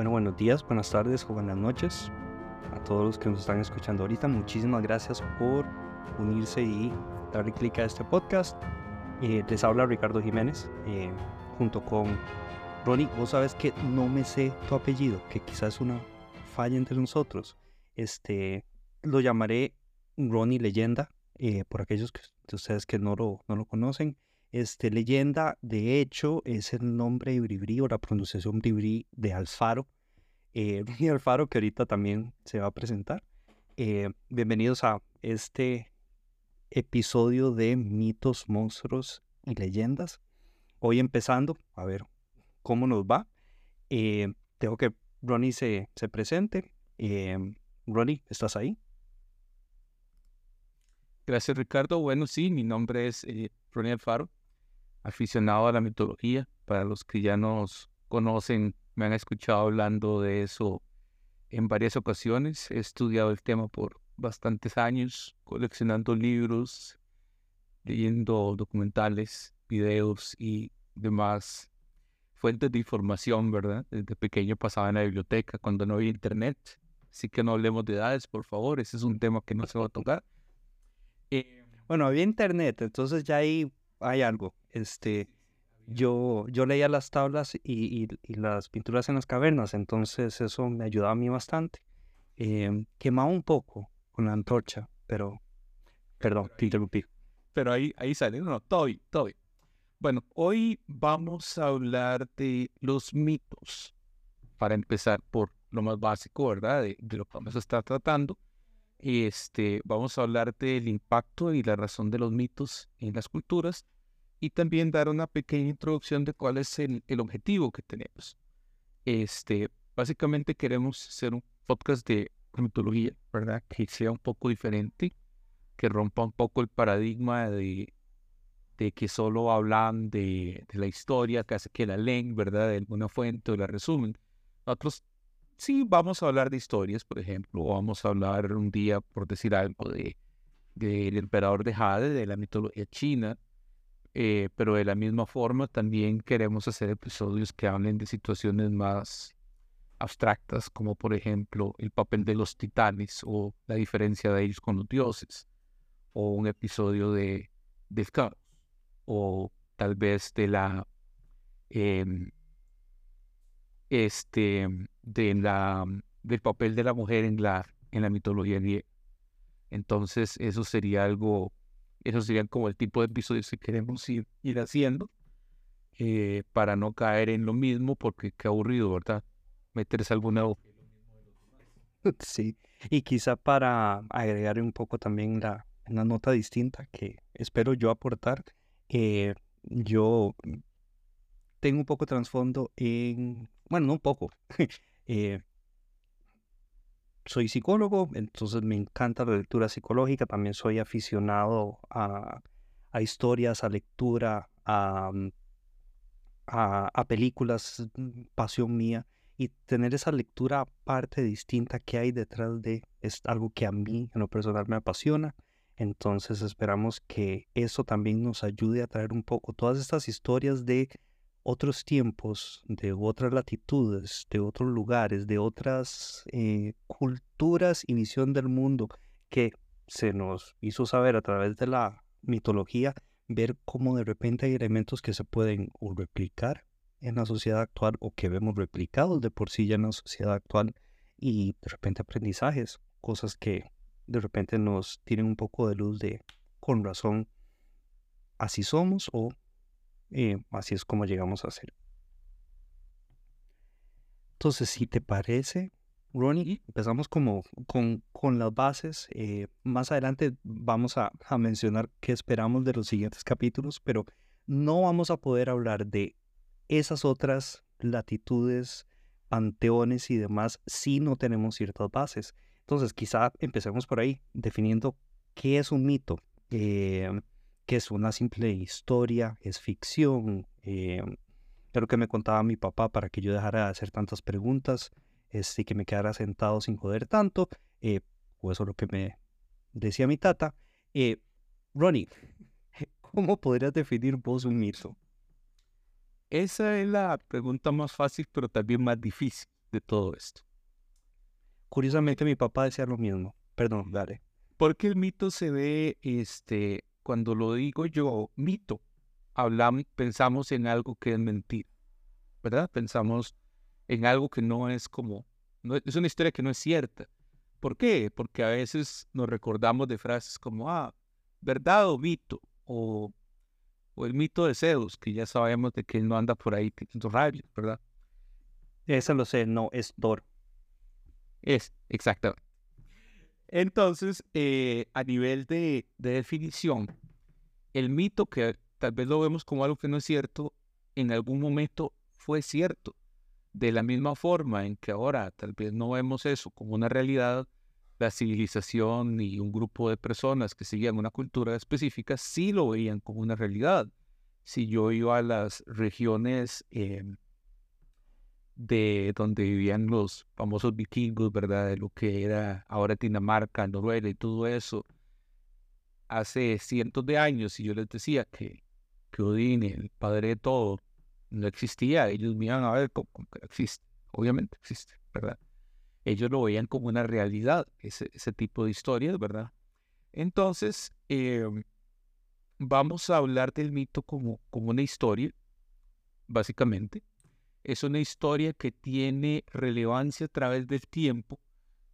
Bueno, buenos días, buenas tardes o buenas noches a todos los que nos están escuchando ahorita. Muchísimas gracias por unirse y darle clic a este podcast. Eh, les habla Ricardo Jiménez eh, junto con Ronnie. Vos sabes que no me sé tu apellido, que quizás es una falla entre nosotros. Este, lo llamaré Ronnie Leyenda, eh, por aquellos que, de ustedes que no lo, no lo conocen. Este, leyenda, de hecho, es el nombre bribri o la pronunciación bribri de Alfaro. Eh, Ronnie Alfaro, que ahorita también se va a presentar. Eh, bienvenidos a este episodio de mitos, monstruos y leyendas. Hoy empezando, a ver cómo nos va. Eh, tengo que Ronnie se, se presente. Eh, Ronnie, ¿estás ahí? Gracias, Ricardo. Bueno, sí, mi nombre es eh, Ronnie Alfaro, aficionado a la mitología. Para los que ya nos conocen, me han escuchado hablando de eso en varias ocasiones. He estudiado el tema por bastantes años, coleccionando libros, leyendo documentales, videos y demás fuentes de información, ¿verdad? Desde pequeño pasaba en la biblioteca cuando no había internet. Así que no hablemos de edades, por favor. Ese es un tema que no se va a tocar. Eh, bueno, había internet, entonces ya ahí hay algo. Este, yo, yo leía las tablas y, y, y, las pinturas en las cavernas, entonces eso me ayudaba a mí bastante. Eh, quemaba un poco con la antorcha, pero, perdón, te interrumpí. Pero ahí, ahí sale, no, no, todo bien, todo bien. Bueno, hoy vamos a hablar de los mitos, para empezar por lo más básico, ¿verdad? De, de lo que vamos a estar tratando. Este, vamos a hablar del impacto y la razón de los mitos en las culturas y también dar una pequeña introducción de cuál es el, el objetivo que tenemos. Este, básicamente queremos hacer un podcast de mitología, ¿verdad? Que sea un poco diferente, que rompa un poco el paradigma de, de que solo hablan de, de, la historia, hace que la leen, ¿verdad? De alguna fuente o la resumen. Nosotros sí vamos a hablar de historias, por ejemplo, o vamos a hablar un día, por decir algo, de del emperador de Jade, de la mitología china, eh, pero de la misma forma también queremos hacer episodios que hablen de situaciones más abstractas, como por ejemplo el papel de los titanes o la diferencia de ellos con los dioses, o un episodio de, de Scar o tal vez de la eh, este de la del papel de la mujer en la en la mitología griega. Entonces, eso sería algo, eso sería como el tipo de episodios que queremos ir, ir haciendo eh, para no caer en lo mismo, porque qué aburrido, ¿verdad? Meterse alguna Sí, y quizá para agregar un poco también la, una nota distinta que espero yo aportar, eh, yo tengo un poco de trasfondo en, bueno, no un poco, eh, soy psicólogo, entonces me encanta la lectura psicológica, también soy aficionado a, a historias, a lectura, a, a, a, películas, pasión mía, y tener esa lectura aparte distinta que hay detrás de es algo que a mí en lo personal me apasiona. Entonces esperamos que eso también nos ayude a traer un poco todas estas historias de otros tiempos, de otras latitudes, de otros lugares, de otras eh, culturas y visión del mundo que se nos hizo saber a través de la mitología, ver cómo de repente hay elementos que se pueden replicar en la sociedad actual o que vemos replicados de por sí ya en la sociedad actual y de repente aprendizajes, cosas que de repente nos tienen un poco de luz de con razón así somos o eh, así es como llegamos a ser. Entonces, si te parece, Ronnie, empezamos como con, con las bases. Eh, más adelante vamos a, a mencionar qué esperamos de los siguientes capítulos, pero no vamos a poder hablar de esas otras latitudes, panteones y demás si no tenemos ciertas bases. Entonces, quizá empecemos por ahí, definiendo qué es un mito, eh, qué es una simple historia, es ficción. Eh, lo que me contaba mi papá para que yo dejara de hacer tantas preguntas este, y que me quedara sentado sin joder tanto, eh, o eso es lo que me decía mi tata. Eh, Ronnie, ¿cómo podrías definir vos un mito? Esa es la pregunta más fácil, pero también más difícil, de todo esto. Curiosamente mi papá decía lo mismo. Perdón, dale. Porque el mito se ve, este, cuando lo digo yo, mito, hablamos, pensamos en algo que es mentira, ¿verdad? Pensamos en algo que no es como, no, es una historia que no es cierta. ¿Por qué? Porque a veces nos recordamos de frases como, ah, verdad o mito, o, o el mito de Zeus, que ya sabemos de que él no anda por ahí tirando rayos, ¿verdad? Eso lo sé, no, es Thor. Es, exactamente. Entonces, eh, a nivel de, de, definición, el mito que tal vez lo vemos como algo que no es cierto, en algún momento fue cierto. De la misma forma en que ahora tal vez no vemos eso como una realidad, la civilización y un grupo de personas que seguían una cultura específica sí lo veían como una realidad. Si yo iba a las regiones eh, de donde vivían los famosos vikingos, ¿verdad? De lo que era ahora Dinamarca, Noruega y todo eso, hace cientos de años, y yo les decía que, que Odín, el padre de todo, no existía, ellos me a ver como, que existe, obviamente existe, ¿verdad? Ellos lo veían como una realidad, ese, ese tipo de historias, ¿verdad? Entonces, em, vamos a hablar del mito como, como una historia, básicamente, es una historia que tiene relevancia a través del tiempo,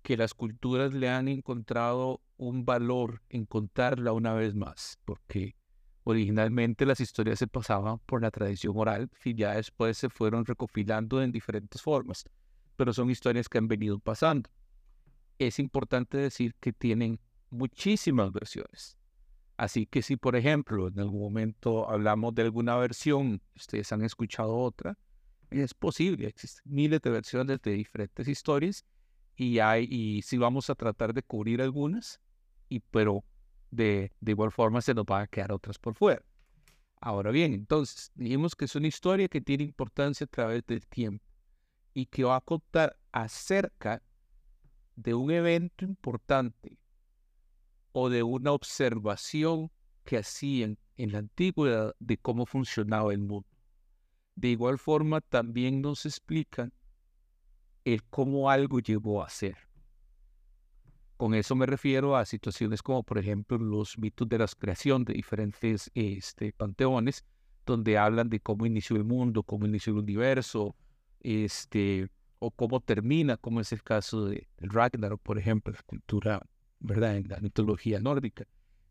que las culturas le han encontrado un valor en contarla una vez más, porque originalmente las historias se pasaban por la tradición oral y ya después se fueron recopilando en diferentes formas, pero son historias que han venido pasando. Es importante decir que tienen muchísimas versiones. Así que si, por ejemplo, en algún momento hablamos de alguna versión, ustedes han escuchado otra, es posible, existen miles de versiones de diferentes historias y hay, y sí vamos a tratar de cubrir algunas, y, pero de, de igual forma se nos van a quedar otras por fuera. Ahora bien, entonces, dijimos que es una historia que tiene importancia a través del tiempo y que va a contar acerca de un evento importante o de una observación que hacían en la antigüedad de cómo funcionaba el mundo. De igual forma, también nos explican el cómo algo llegó a ser. Con eso me refiero a situaciones como, por ejemplo, los mitos de la creación de diferentes este, panteones, donde hablan de cómo inició el mundo, cómo inició el universo, este, o cómo termina, como es el caso de Ragnarok, por ejemplo, la cultura, ¿verdad?, en la mitología nórdica.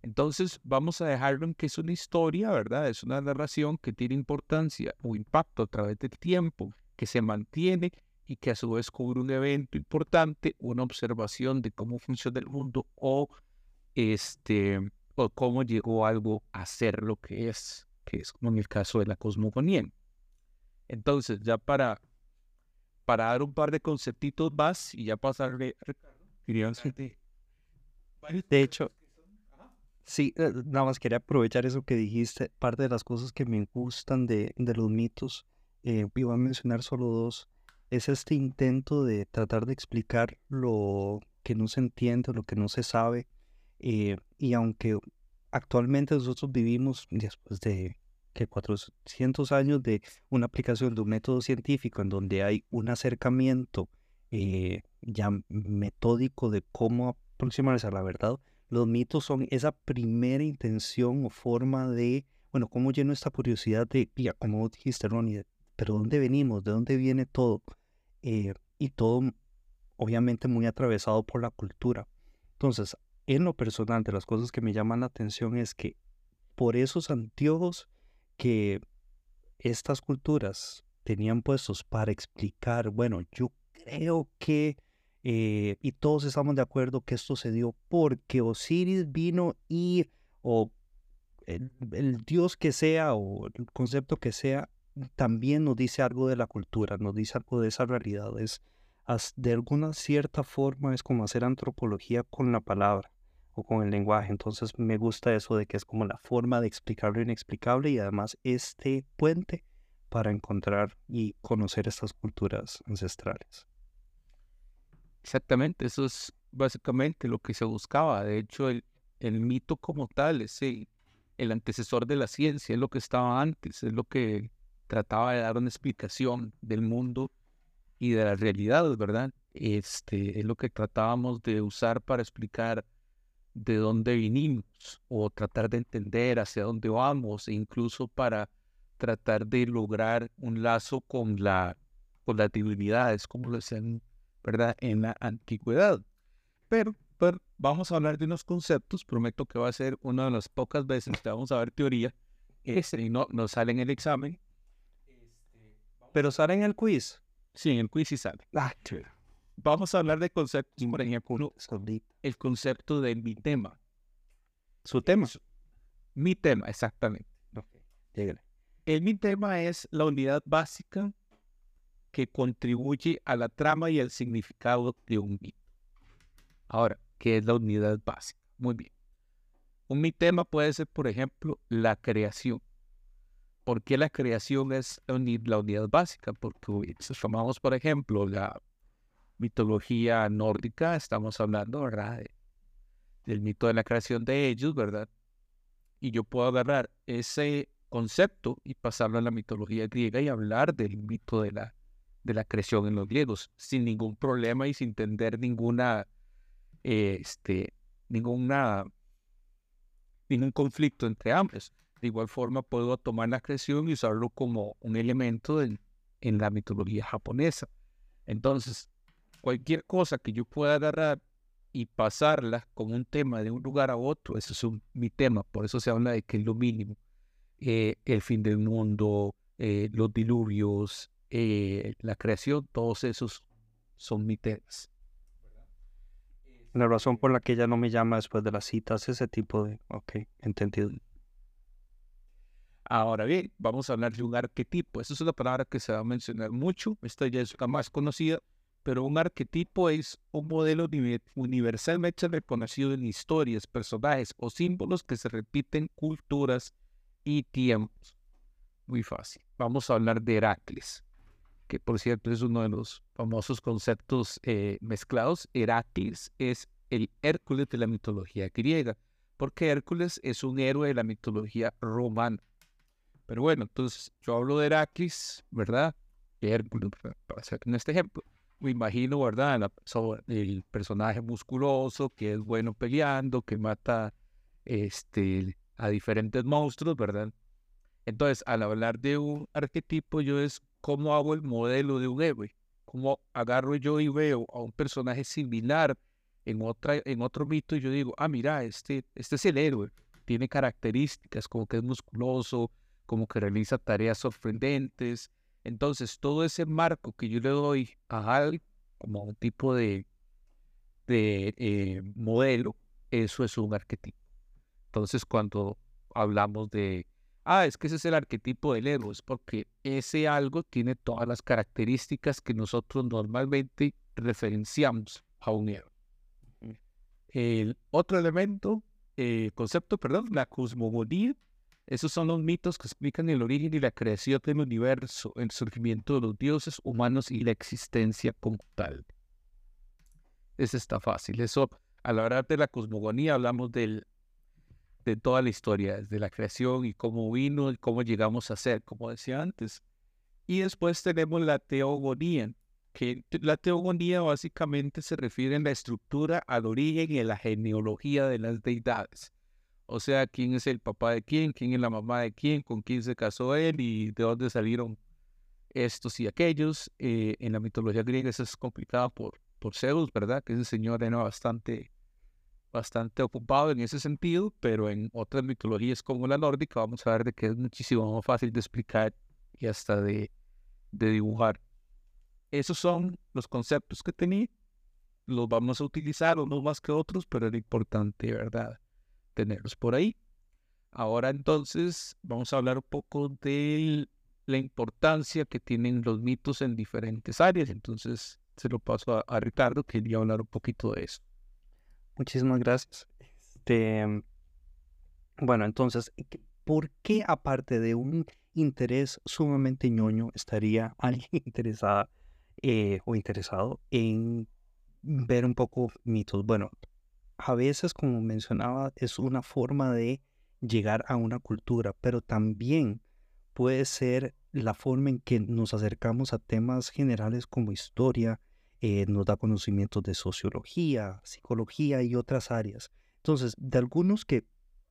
Entonces vamos a dejarlo en que es una historia, ¿verdad? Es una narración que tiene importancia o impacto a través del tiempo, que se mantiene y que a su vez cubre un evento importante, una observación de cómo funciona el mundo o este o cómo llegó algo a ser lo que es, que es como en el caso de la cosmogonía. Entonces, ya para, para dar un par de conceptitos más y ya pasarle a Ricardo, de hecho, Sí, eh, nada más quería aprovechar eso que dijiste. Parte de las cosas que me gustan de, de los mitos, eh, iba a mencionar solo dos, es este intento de tratar de explicar lo que no se entiende, lo que no se sabe. Eh, y aunque actualmente nosotros vivimos después de que 400 años de una aplicación de un método científico en donde hay un acercamiento ya metódico de cómo aproximarse a la verdad, los mitos son esa primera intención o forma de, bueno, cómo lleno esta curiosidad de, ya, como dijiste, Ronnie, pero ¿dónde venimos? ¿De dónde viene todo? Eh, y todo, obviamente, muy atravesado por la cultura. Entonces, en lo personal, de las cosas que me llaman la atención es que por esos anteojos que estas culturas tenían puestos para explicar, bueno, yo creo que eh, y todos estamos de acuerdo que esto se dio porque Osiris vino y, o el, dios que sea, o el concepto que sea, también nos dice algo de la cultura, nos dice algo de esa realidad. De alguna cierta forma es como hacer antropología con la palabra o con el lenguaje. Entonces me gusta eso de que es como la forma de explicar lo inexplicable y además este puente para encontrar y conocer estas culturas ancestrales. Exactamente, eso es básicamente lo que se buscaba. De hecho, el, mito como tal es el, antecesor de la ciencia, es lo que estaba antes, es lo que trataba de dar una explicación del mundo y de las realidades, ¿verdad? Este es lo que tratábamos de usar para explicar de dónde vinimos o tratar de entender hacia dónde vamos e incluso para tratar de lograr un lazo con la con las divinidades como lo decían verdad en la antigüedad. Pero, pero vamos a hablar de unos conceptos prometo que va a ser una de las pocas veces que vamos a ver teoría este, y no, no sale en el examen. Pero sale en el quiz. Sí en el quiz sí sale. Ah, vamos a hablar de conceptos por ejemplo el concepto de mi tema. Su tema. Mi tema exactamente. Okay. El mi tema es la unidad básica que contribuye a la trama y al significado de un mito. Ahora, ¿qué es la unidad básica? Muy bien. Un mi tema puede ser, por ejemplo, la creación. ¿Por qué la creación es la, unidad básica? Porque si tomamos, por ejemplo, la mitología nórdica, estamos hablando, del mito de la creación de ellos, ¿verdad? Y yo puedo agarrar ese concepto y pasarlo a la mitología griega y hablar del mito de la, de la creación en los griegos sin ningún problema y sin tener ninguna, este, ninguna, ningún conflicto entre ambos. De igual forma puedo tomar la creación y usarlo como un elemento en, en la mitología japonesa. Entonces, cualquier cosa que yo pueda agarrar y pasarla con un tema de un lugar a otro, eso es mi tema, por eso se habla de que es lo mínimo. Eh, el fin del mundo, eh, los diluvios, eh, la creación, todos esos son mis temas. La razón por la que ella no me llama después de las citas, ese tipo de... Ok, entendido. Ahora bien, vamos a hablar de un arquetipo. Esa es una palabra que se va a mencionar mucho. Esta ya es la más conocida. Pero un arquetipo es un modelo universalmente reconocido en historias, personajes o símbolos que se repiten culturas y tiempos. Muy fácil. Vamos a hablar de Heracles, que por cierto es uno de los famosos conceptos eh, mezclados. Heracles es el Hércules de la mitología griega, porque Hércules es un héroe de la mitología romana. Pero bueno, entonces yo hablo de Heracles, ¿verdad? Hércules, para hacer en este ejemplo. Me imagino, ¿verdad? el personaje musculoso que es bueno peleando, que mata este, a diferentes monstruos, ¿verdad? Entonces, al hablar de un arquetipo, yo es cómo hago el modelo de un héroe, cómo agarro yo y veo a un personaje similar en, otra, en otro mito y yo digo, ah, mira, este, este es el héroe, tiene características como que es musculoso, como que realiza tareas sorprendentes. Entonces, todo ese marco que yo le doy a alguien como un tipo de, de eh, modelo, eso es un arquetipo. Entonces, cuando hablamos de, ah, es que ese es el arquetipo del héroe, es porque ese algo tiene todas las características que nosotros normalmente referenciamos a un héroe. El otro elemento, eh, concepto, perdón, la cosmogonía, esos son los mitos que explican el origen y la creación del universo, el surgimiento de los dioses humanos y la existencia como tal. Eso está fácil. Eso, al hablar de la cosmogonía, hablamos del de toda la historia, desde la creación y cómo vino y cómo llegamos a ser, como decía antes. Y después tenemos la teogonía, que la teogonía básicamente se refiere en la estructura, al origen y a la genealogía de las deidades. O sea, quién es el papá de quién, quién es la mamá de quién, con quién se casó él y de dónde salieron estos y aquellos. Eh, en la mitología griega eso es complicado por, por Zeus, ¿verdad? Que ese señor era bastante bastante ocupado en ese sentido, pero en otras mitologías como la nórdica vamos a ver de que es muchísimo más fácil de explicar y hasta de, dibujar. Esos son los conceptos que tenía. Los vamos a utilizar unos más que otros, pero era importante, ¿verdad? Tenerlos por ahí. Ahora entonces vamos a hablar un poco de la importancia que tienen los mitos en diferentes áreas. Entonces se lo paso a, a Ricardo, que quería hablar un poquito de eso. Muchísimas gracias. Este, bueno, entonces, ¿por qué aparte de un interés sumamente ñoño estaría alguien interesada eh, o interesado en ver un poco mitos? Bueno, a veces, como mencionaba, es una forma de llegar a una cultura, pero también puede ser la forma en que nos acercamos a temas generales como historia, eh, nos da conocimientos de sociología, psicología y otras áreas. Entonces, de algunos que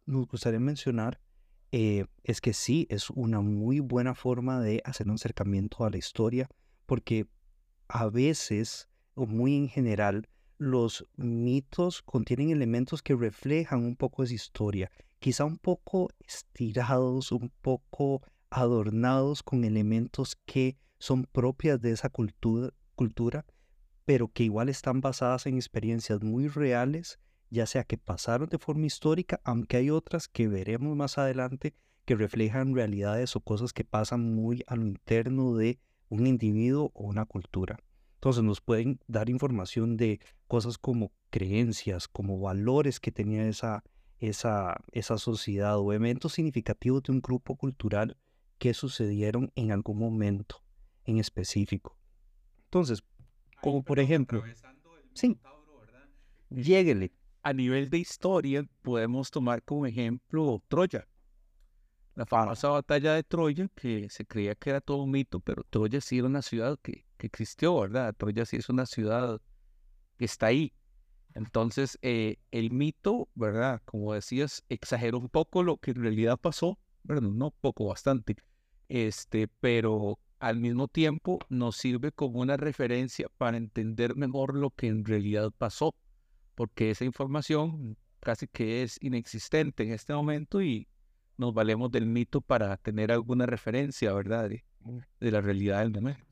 nos gustaría mencionar, eh, es que sí, es una muy buena forma de hacer un acercamiento a la historia, porque a veces, o muy en general, los mitos contienen elementos que reflejan un poco esa historia, quizá un poco estirados, un poco adornados con elementos que son propias de esa cultura, cultura, pero que igual están basadas en experiencias muy reales, ya sea que pasaron de forma histórica, aunque hay otras que veremos más adelante que reflejan realidades o cosas que pasan muy a lo interno de un individuo o una cultura. Entonces nos pueden dar información de cosas como creencias, como valores que tenía esa, esa, esa sociedad o eventos significativos de un grupo cultural que sucedieron en algún momento en específico. Entonces, como por ejemplo, sí, lléguele. A nivel de historia, podemos tomar como ejemplo Troya. La famosa batalla de Troya, que se creía que era todo un mito, pero Troya sí era una ciudad que, que existió, ¿verdad? Troya sí es una ciudad que está ahí. Entonces, eh, el mito, ¿verdad? Como decías, exageró un poco lo que en realidad pasó, bueno, no poco, bastante, este, pero al mismo tiempo nos sirve como una referencia para entender mejor lo que en realidad pasó, porque esa información casi que es inexistente en este momento y nos valemos del mito para tener alguna referencia, ¿verdad? De, de la realidad del momento.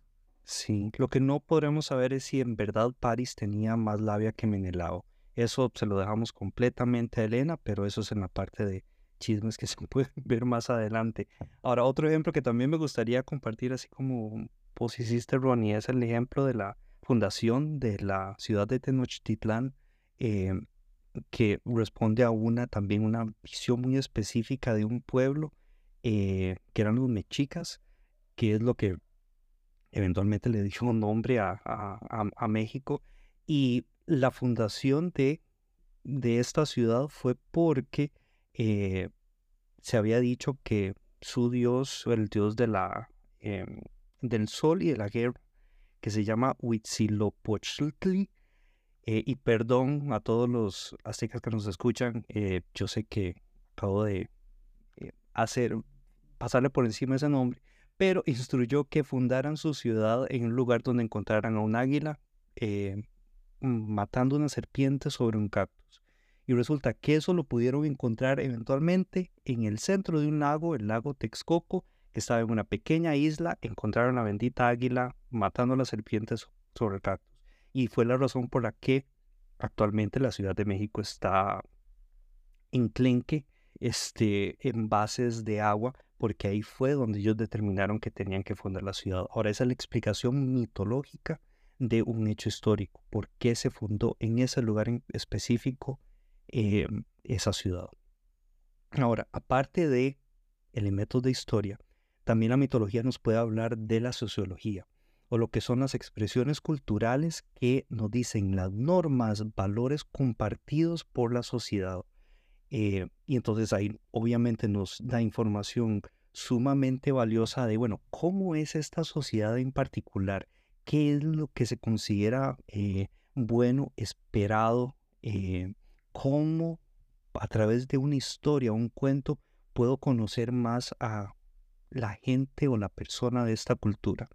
Sí, lo que no podremos saber es si en verdad Paris tenía más labia que Menelao. Eso se lo dejamos completamente a Elena, pero eso es en la parte de chismes que se pueden ver más adelante. Ahora, otro ejemplo que también me gustaría compartir, así como vos hiciste, Ronnie, es el ejemplo de la fundación de la ciudad de Tenochtitlán, eh, que responde a una también una visión muy específica de un pueblo, eh, que eran los mexicas, que es lo que eventualmente le dio nombre a, a, México. Y la fundación de, de esta ciudad fue porque eh, se había dicho que su dios, el dios de la, em, del sol y de la guerra, que se llama Huitzilopochtli, eh, y perdón a todos los aztecas que nos escuchan, eh, yo sé que acabo de hacer, pasarle por encima ese nombre, pero instruyó que fundaran su ciudad en un lugar donde encontraran a un águila matando una serpiente sobre un cactus. Y resulta que eso lo pudieron encontrar eventualmente en el centro de un lago, el lago Texcoco, que estaba en una pequeña isla. Encontraron la bendita águila matando a las serpientes sobre el cactus. Y fue la razón por la que actualmente la Ciudad de México está enclenque este, en bases de agua, porque ahí fue donde ellos determinaron que tenían que fundar la ciudad. Ahora, esa es la explicación mitológica de un hecho histórico, por qué se fundó en ese lugar específico eh, esa ciudad. Ahora, aparte de elementos de historia, también la mitología nos puede hablar de la sociología o lo que son las expresiones culturales que nos dicen las normas, valores compartidos por la sociedad. Eh, y entonces ahí obviamente nos da información sumamente valiosa de, bueno, cómo es esta sociedad en particular, qué es lo que se considera eh, bueno, esperado, cómo a través de una historia, un cuento, puedo conocer más a la gente o la persona de esta cultura.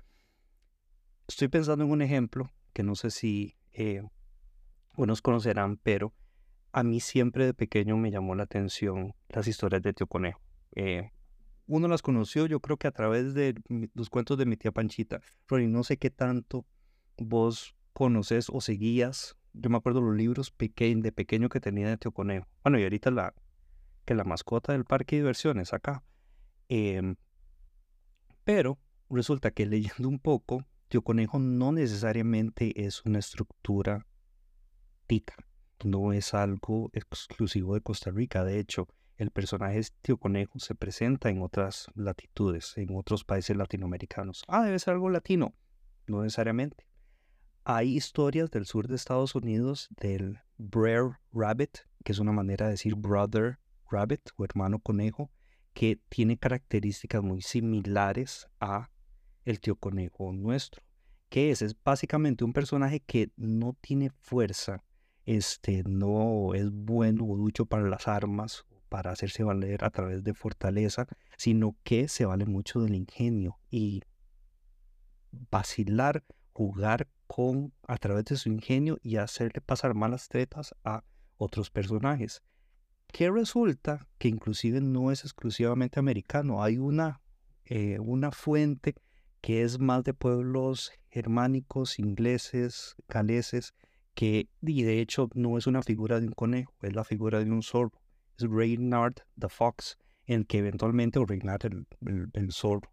Estoy pensando en un ejemplo que no sé si eh, unos conocerán, pero a mí siempre de pequeño me llamó la atención las historias de Tío Conejo. Eh, uno las conoció, yo creo que a través de los cuentos de mi tía Panchita. Ronnie, no sé qué tanto vos conoces o seguías yo me acuerdo los libros de pequeño que tenía de Tío Conejo. Bueno, y ahorita la, que la mascota del parque de diversiones acá. Em, pero resulta que leyendo un poco, Tío Conejo no necesariamente es una estructura tica. No es algo exclusivo de Costa Rica. De hecho, el personaje Tío Conejo se presenta en otras latitudes, en otros países latinoamericanos. Ah, debe ser algo latino. No necesariamente. Hay historias del sur de Estados Unidos del Brer Rabbit, que es una manera de decir brother rabbit o hermano conejo, que tiene características muy similares a el tío conejo nuestro. que es? Es básicamente un personaje que no tiene fuerza, este, no es bueno o ducho para las armas, para hacerse valer a través de fortaleza, sino que se vale mucho del ingenio y vacilar, jugar con a través de su ingenio y hacerle pasar malas tretas a otros personajes. Que resulta que inclusive no es exclusivamente americano, hay una, eh, una fuente que es más de pueblos germánicos, ingleses, galeses, que y de hecho no es una figura de un conejo, es la figura de un zorro. Es Reynard the Fox, en el que eventualmente, o Reynard el, el, zorro,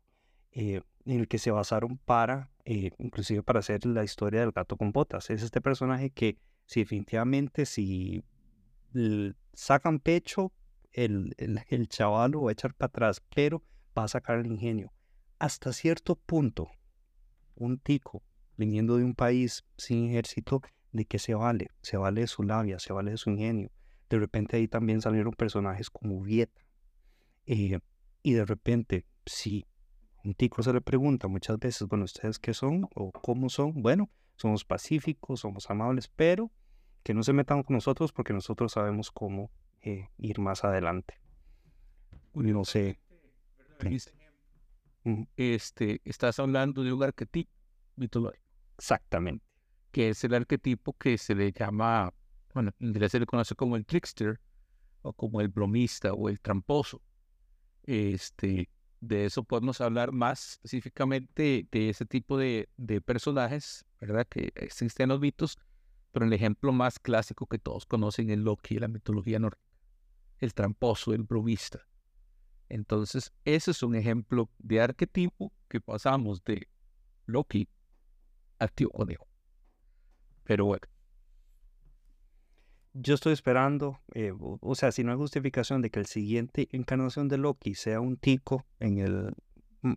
eh, en el que se basaron para, eh, inclusive para hacer la historia del gato con botas. Es este personaje que, si definitivamente, si sacan pecho, el, el, el chaval lo va a echar para atrás, pero va a sacar el ingenio. Hasta cierto punto, un tico viniendo de un país sin ejército, ¿de qué se vale? Se vale de su labia, se vale de su ingenio. De repente ahí también salieron personajes como Vieta. Eh, y de repente, si un tico se le pregunta muchas veces, bueno, ¿ustedes qué son o cómo son? Bueno, somos pacíficos, somos amables, pero que no se metan con nosotros porque nosotros sabemos cómo eh, ir más adelante. No sé. Este, estás hablando de un arquetipo mitológico. Exactamente. Que es el arquetipo que se le llama, bueno, en inglés se le conoce como el trickster, o como el bromista, o el tramposo. Este, de eso podemos hablar más específicamente de ese tipo de, de personajes, ¿verdad? Que existen los mitos, pero el ejemplo más clásico que todos conocen es Loki, la mitología nórdica. El tramposo, el bromista. Entonces, ese es un ejemplo de arquetipo que pasamos de Loki al tío conejo. Pero bueno. Yo estoy esperando, eh, o sea, si no hay justificación de que el siguiente encarnación de Loki sea un tico en el mm,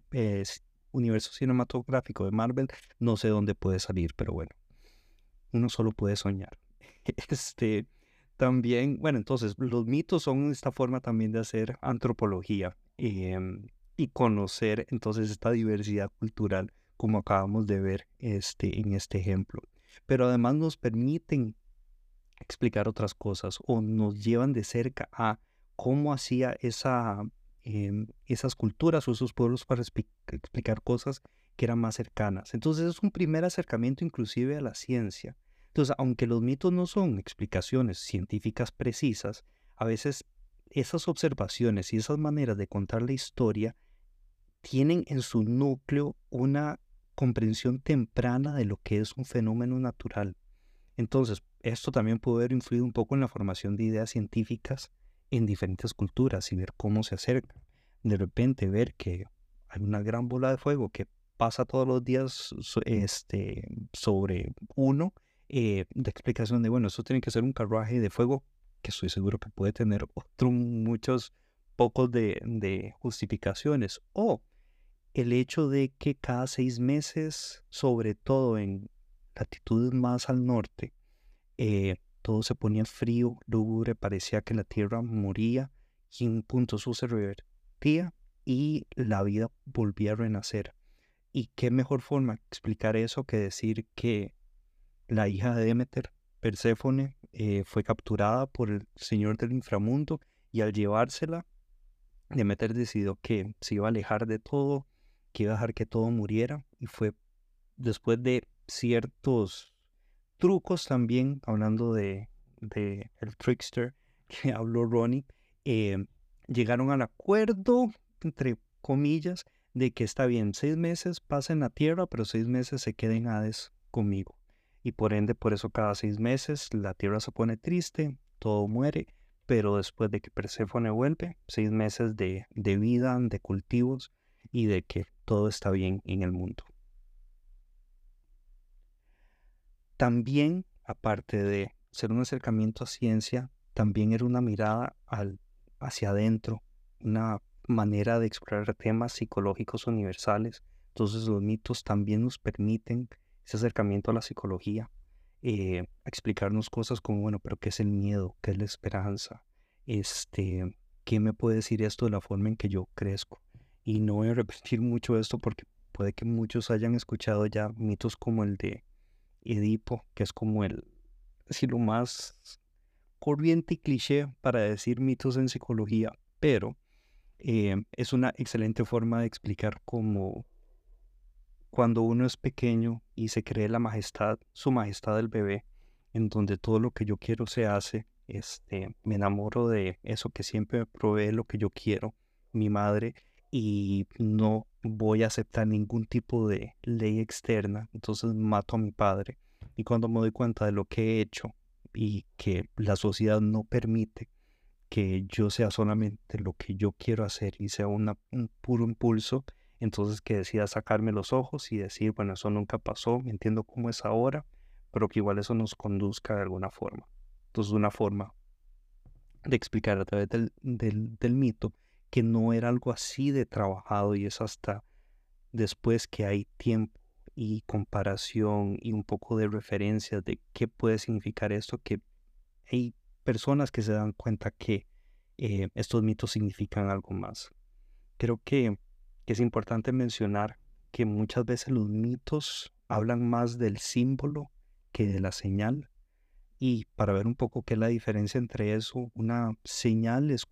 universo cinematográfico de Marvel, no sé dónde puede salir, pero bueno, uno solo puede soñar. Este, también, bueno, entonces los mitos son esta forma también de hacer antropología em, y conocer entonces esta diversidad cultural como acabamos de ver este, en este ejemplo. Pero además nos permiten explicar otras cosas o nos llevan de cerca a cómo hacía esa, em, esas culturas o esos pueblos para explicar cosas que eran más cercanas. Entonces es un primer acercamiento inclusive a la ciencia. Entonces, aunque los mitos no son explicaciones científicas precisas, a veces esas observaciones y esas maneras de contar la historia tienen en su núcleo una comprensión temprana de lo que es un fenómeno natural. Entonces, esto también puede haber influido un poco en la formación de ideas científicas en diferentes culturas y ver cómo se acerca. De repente ver que hay una gran bola de fuego que pasa todos los días este, sobre uno, eh, de explicación de, bueno, esto tiene que ser un carruaje de fuego que estoy seguro que puede tener otro, muchos pocos de, de justificaciones. O el hecho de que cada seis meses, sobre todo en latitudes más al norte, eh, todo se ponía frío, lúgubre, parecía que la tierra moría y un punto su se revertía y la vida volvía a renacer. ¿Y qué mejor forma de explicar eso que decir que la hija de Demeter, Perséfone, eh, fue capturada por el señor del inframundo y al llevársela, Demeter decidió que se iba a alejar de todo, que iba a dejar que todo muriera y fue después de ciertos trucos también, hablando de, el trickster que habló Ronnie, eh, llegaron al acuerdo, entre comillas, de que está bien, seis meses pasa en la tierra, pero seis meses se queden en Hades conmigo. Y por ende, por eso cada seis meses la tierra se pone triste, todo muere, pero después de que Perséfone vuelve, seis meses de, de vida, de cultivos y de que todo está bien en el mundo. También, aparte de ser un acercamiento a ciencia, también era una mirada al, hacia adentro, una manera de explorar temas psicológicos universales. Entonces los mitos también nos permiten ese acercamiento a la psicología, eh, explicarnos cosas como, bueno, pero ¿qué es el miedo? ¿Qué es la esperanza? Este, ¿qué me puede decir esto de la forma en que yo crezco? Y no voy a repetir mucho esto porque puede que muchos hayan escuchado ya mitos como el de Edipo, que es como el, así lo más corriente y cliché para decir mitos en psicología, pero eh, es una excelente forma de explicar cómo cuando uno es pequeño y se cree la majestad, su majestad del bebé, en donde todo lo que yo quiero se hace, este, me enamoro de eso que siempre me provee lo que yo quiero, mi madre, y no voy a aceptar ningún tipo de ley externa, entonces mato a mi padre. Y cuando me doy cuenta de lo que he hecho y que la sociedad no permite que yo sea solamente lo que yo quiero hacer y sea un puro impulso, entonces que decida sacarme los ojos y decir, bueno, eso nunca pasó, entiendo cómo es ahora, pero que igual eso nos conduzca de alguna forma. Entonces, una forma de explicar a través del, del mito que no era algo así de trabajado y es hasta después que hay tiempo y comparación y un poco de referencia de qué puede significar esto, que hay personas que se dan cuenta que eh, estos mitos significan algo más. Creo que, es importante mencionar que muchas veces los mitos hablan más del símbolo que de la señal. Y para ver un poco qué es la diferencia entre eso, una señal es,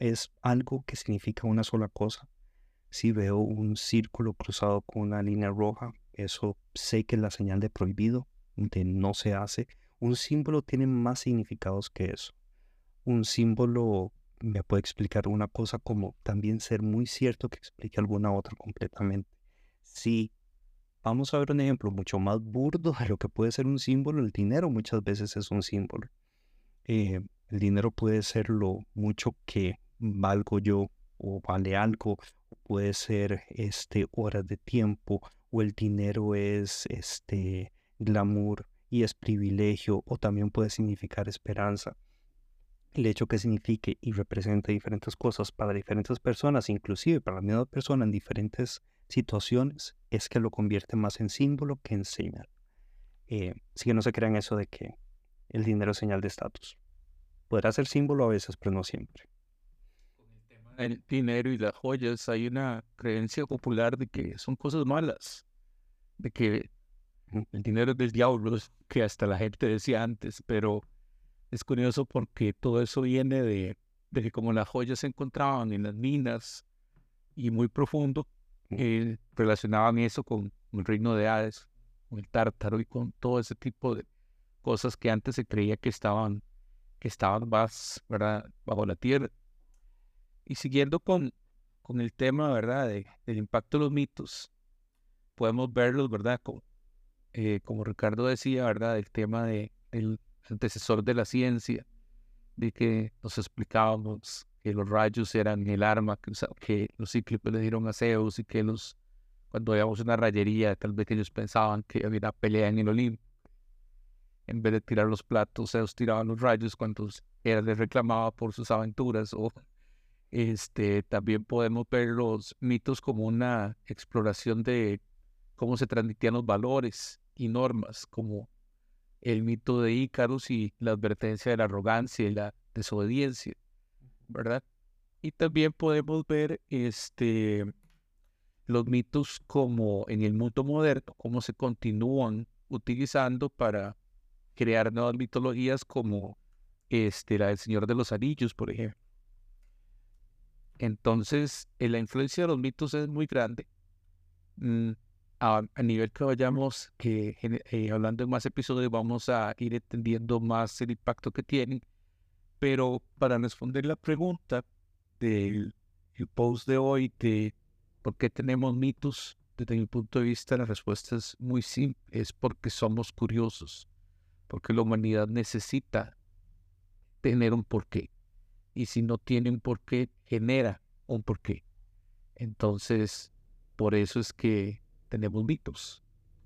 es algo que significa una sola cosa. Si veo un círculo cruzado con una línea roja, eso sé que es la señal de prohibido, de no se hace. Un símbolo tiene más significados que eso. Un símbolo me puede explicar una cosa como también ser muy cierto que explique alguna otra completamente. Si vamos a ver un ejemplo mucho más burdo de lo que puede ser un símbolo, el dinero muchas veces es un símbolo. Eh, el dinero puede ser lo mucho que valgo yo o vale algo, puede ser este horas de tiempo o el dinero es este glamour y es privilegio o también puede significar esperanza. El hecho que signifique y represente diferentes cosas para diferentes personas, inclusive para la misma persona en diferentes situaciones, es que lo convierte más en símbolo que en señal. Eh, así que no se crean eso de que el dinero es señal de estatus. Podrá ser símbolo a veces, pero no siempre. El dinero y las joyas, hay una creencia popular de que son cosas malas, de que el dinero es del diablo, que hasta la gente decía antes, pero es curioso porque todo eso viene de, de que como las joyas se encontraban en las minas y muy profundo, eh, relacionaban eso con el reino de Hades, con el tártaro y con todo ese tipo de cosas que antes se creía que estaban, que estaban más, bajo la tierra. Y siguiendo con, con el tema, ¿verdad? De, del impacto de los mitos, podemos verlos, ¿verdad? Como, eh, como Ricardo decía, ¿verdad? El tema de, del antecesor de la ciencia, de que nos explicábamos que los rayos eran el arma que, que los cíclopes le dieron a Zeus y que los, cuando veíamos una rayería, tal vez ellos pensaban que había una pelea en el Olimpo. En vez de tirar los platos, Zeus tiraba los rayos cuando él les reclamaba por sus aventuras. O este, también podemos ver los mitos como una exploración de cómo se transmitían los valores y normas, como el mito de Ícaros y la advertencia de la arrogancia y la desobediencia, ¿verdad? Y también podemos ver este, los mitos como en el mundo moderno, cómo se continúan utilizando para crear nuevas mitologías como este, la del Señor de los Anillos, por ejemplo. Entonces, eh, la influencia de los mitos es muy grande. Mm, a, nivel que vayamos eh, hablando en más episodios, vamos a ir entendiendo más el impacto que tienen. Pero para responder la pregunta del post de hoy de por qué tenemos mitos, desde mi punto de vista, la respuesta es muy simple: es porque somos curiosos, porque la humanidad necesita tener un porqué. Y si no tiene un porqué, genera un porqué. Entonces, por eso es que tenemos mitos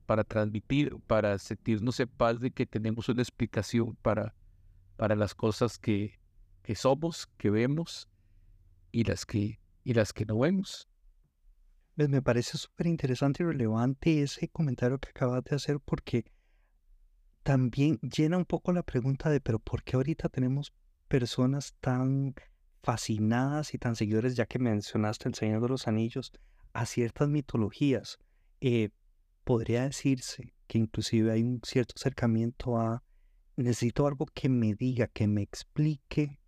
para transmitir, para sentirnos en paz de que tenemos una explicación para, para las cosas que, que somos, que vemos y las que, y las que no vemos. Pues me parece súper interesante y relevante ese comentario que acabas de hacer porque también llena un poco la pregunta de, pero ¿por qué ahorita tenemos personas tan fascinadas y tan seguidores, ya que mencionaste El Señor de los Anillos, a ciertas mitologías. Eh, podría decirse que inclusive hay un cierto acercamiento a necesito algo que me diga, que me explique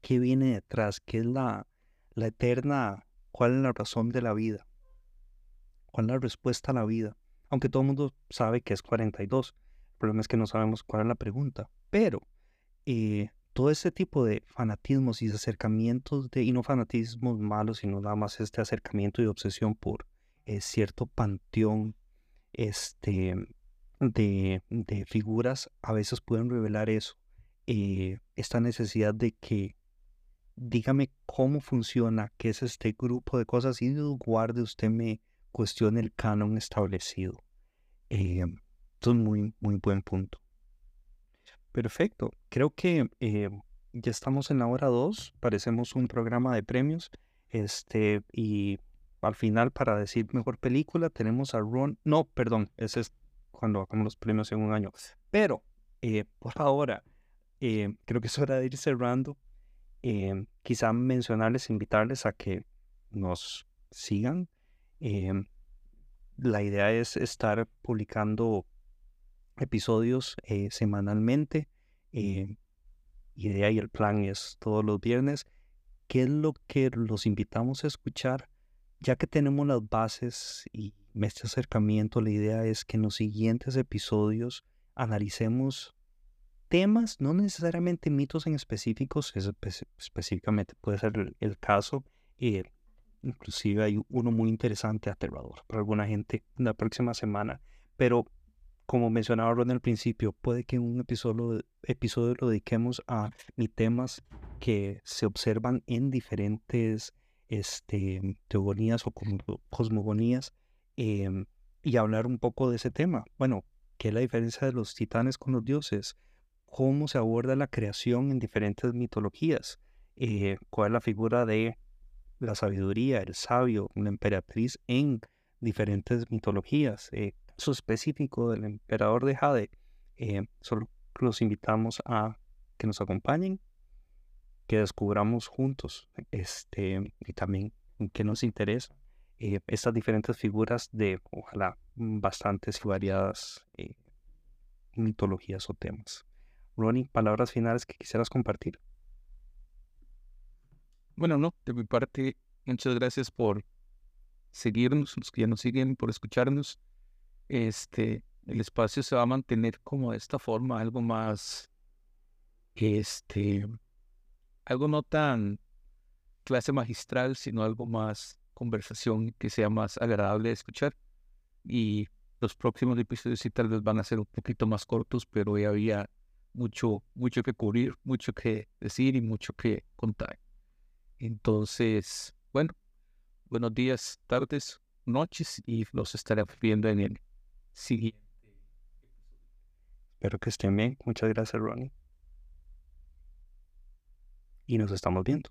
qué viene detrás, qué es la, la eterna, cuál es la razón de la vida, cuál es la respuesta a la vida. Aunque todo el mundo sabe que es 42, el problema es que no sabemos cuál es la pregunta. Pero eh, todo ese tipo de fanatismos y acercamientos de, y no fanatismos malos, sino nada más este acercamiento y obsesión por eh, cierto panteón este, de, de, figuras, a veces pueden revelar eso, eh, esta necesidad de que dígame cómo funciona, qué es este grupo de cosas y guarde usted me cuestione el canon establecido. Eh, esto es muy, muy buen punto. Perfecto. Creo que eh, ya estamos en la hora 2. Parecemos un programa de premios. Este, y al final, para decir mejor película, tenemos a Ron. No, perdón, ese es cuando hagamos los premios en un año. Pero, eh, por ahora, eh, creo que es hora de ir cerrando. quizá mencionarles, invitarles a que nos sigan. la idea es estar publicando episodios eh, semanalmente. Eh, idea y el plan es todos los viernes. ¿Qué es lo que los invitamos a escuchar? Ya que tenemos las bases y este acercamiento, la idea es que en los siguientes episodios analicemos temas, no necesariamente mitos en específicos, específicamente puede ser el, caso. Eh, inclusive hay uno muy interesante, aterrador para alguna gente la próxima semana, pero como mencionaba Ron al principio, puede que en un episodio, episodio lo dediquemos a temas que se observan en diferentes este, teogonías o cosmogonías em, y hablar un poco de ese tema. Bueno, ¿qué es la diferencia de los titanes con los dioses? ¿Cómo se aborda la creación en diferentes mitologías? Eh, ¿Cuál es la figura de la sabiduría, el sabio, la emperatriz en diferentes mitologías? Eh, específico del emperador de Jade, eh, solo los invitamos a que nos acompañen, que descubramos juntos este, y también que nos interesa eh, estas diferentes figuras de, ojalá, bastantes y variadas eh, mitologías o temas. Ronnie, palabras finales que quisieras compartir. Bueno, no, de mi parte, muchas gracias por seguirnos, los que ya nos siguen, por escucharnos este, el espacio se va a mantener como de esta forma, algo más, este, algo no tan clase magistral, sino algo más conversación que sea más agradable de escuchar. Y los próximos episodios sí tal vez van a ser un poquito más cortos, pero ya había mucho, mucho que cubrir, mucho que decir y mucho que contar. Entonces, bueno, buenos días, tardes, noches y los estaré viendo en el siguiente Espero que estén bien. Muchas gracias, Ronnie. Y nos estamos viendo.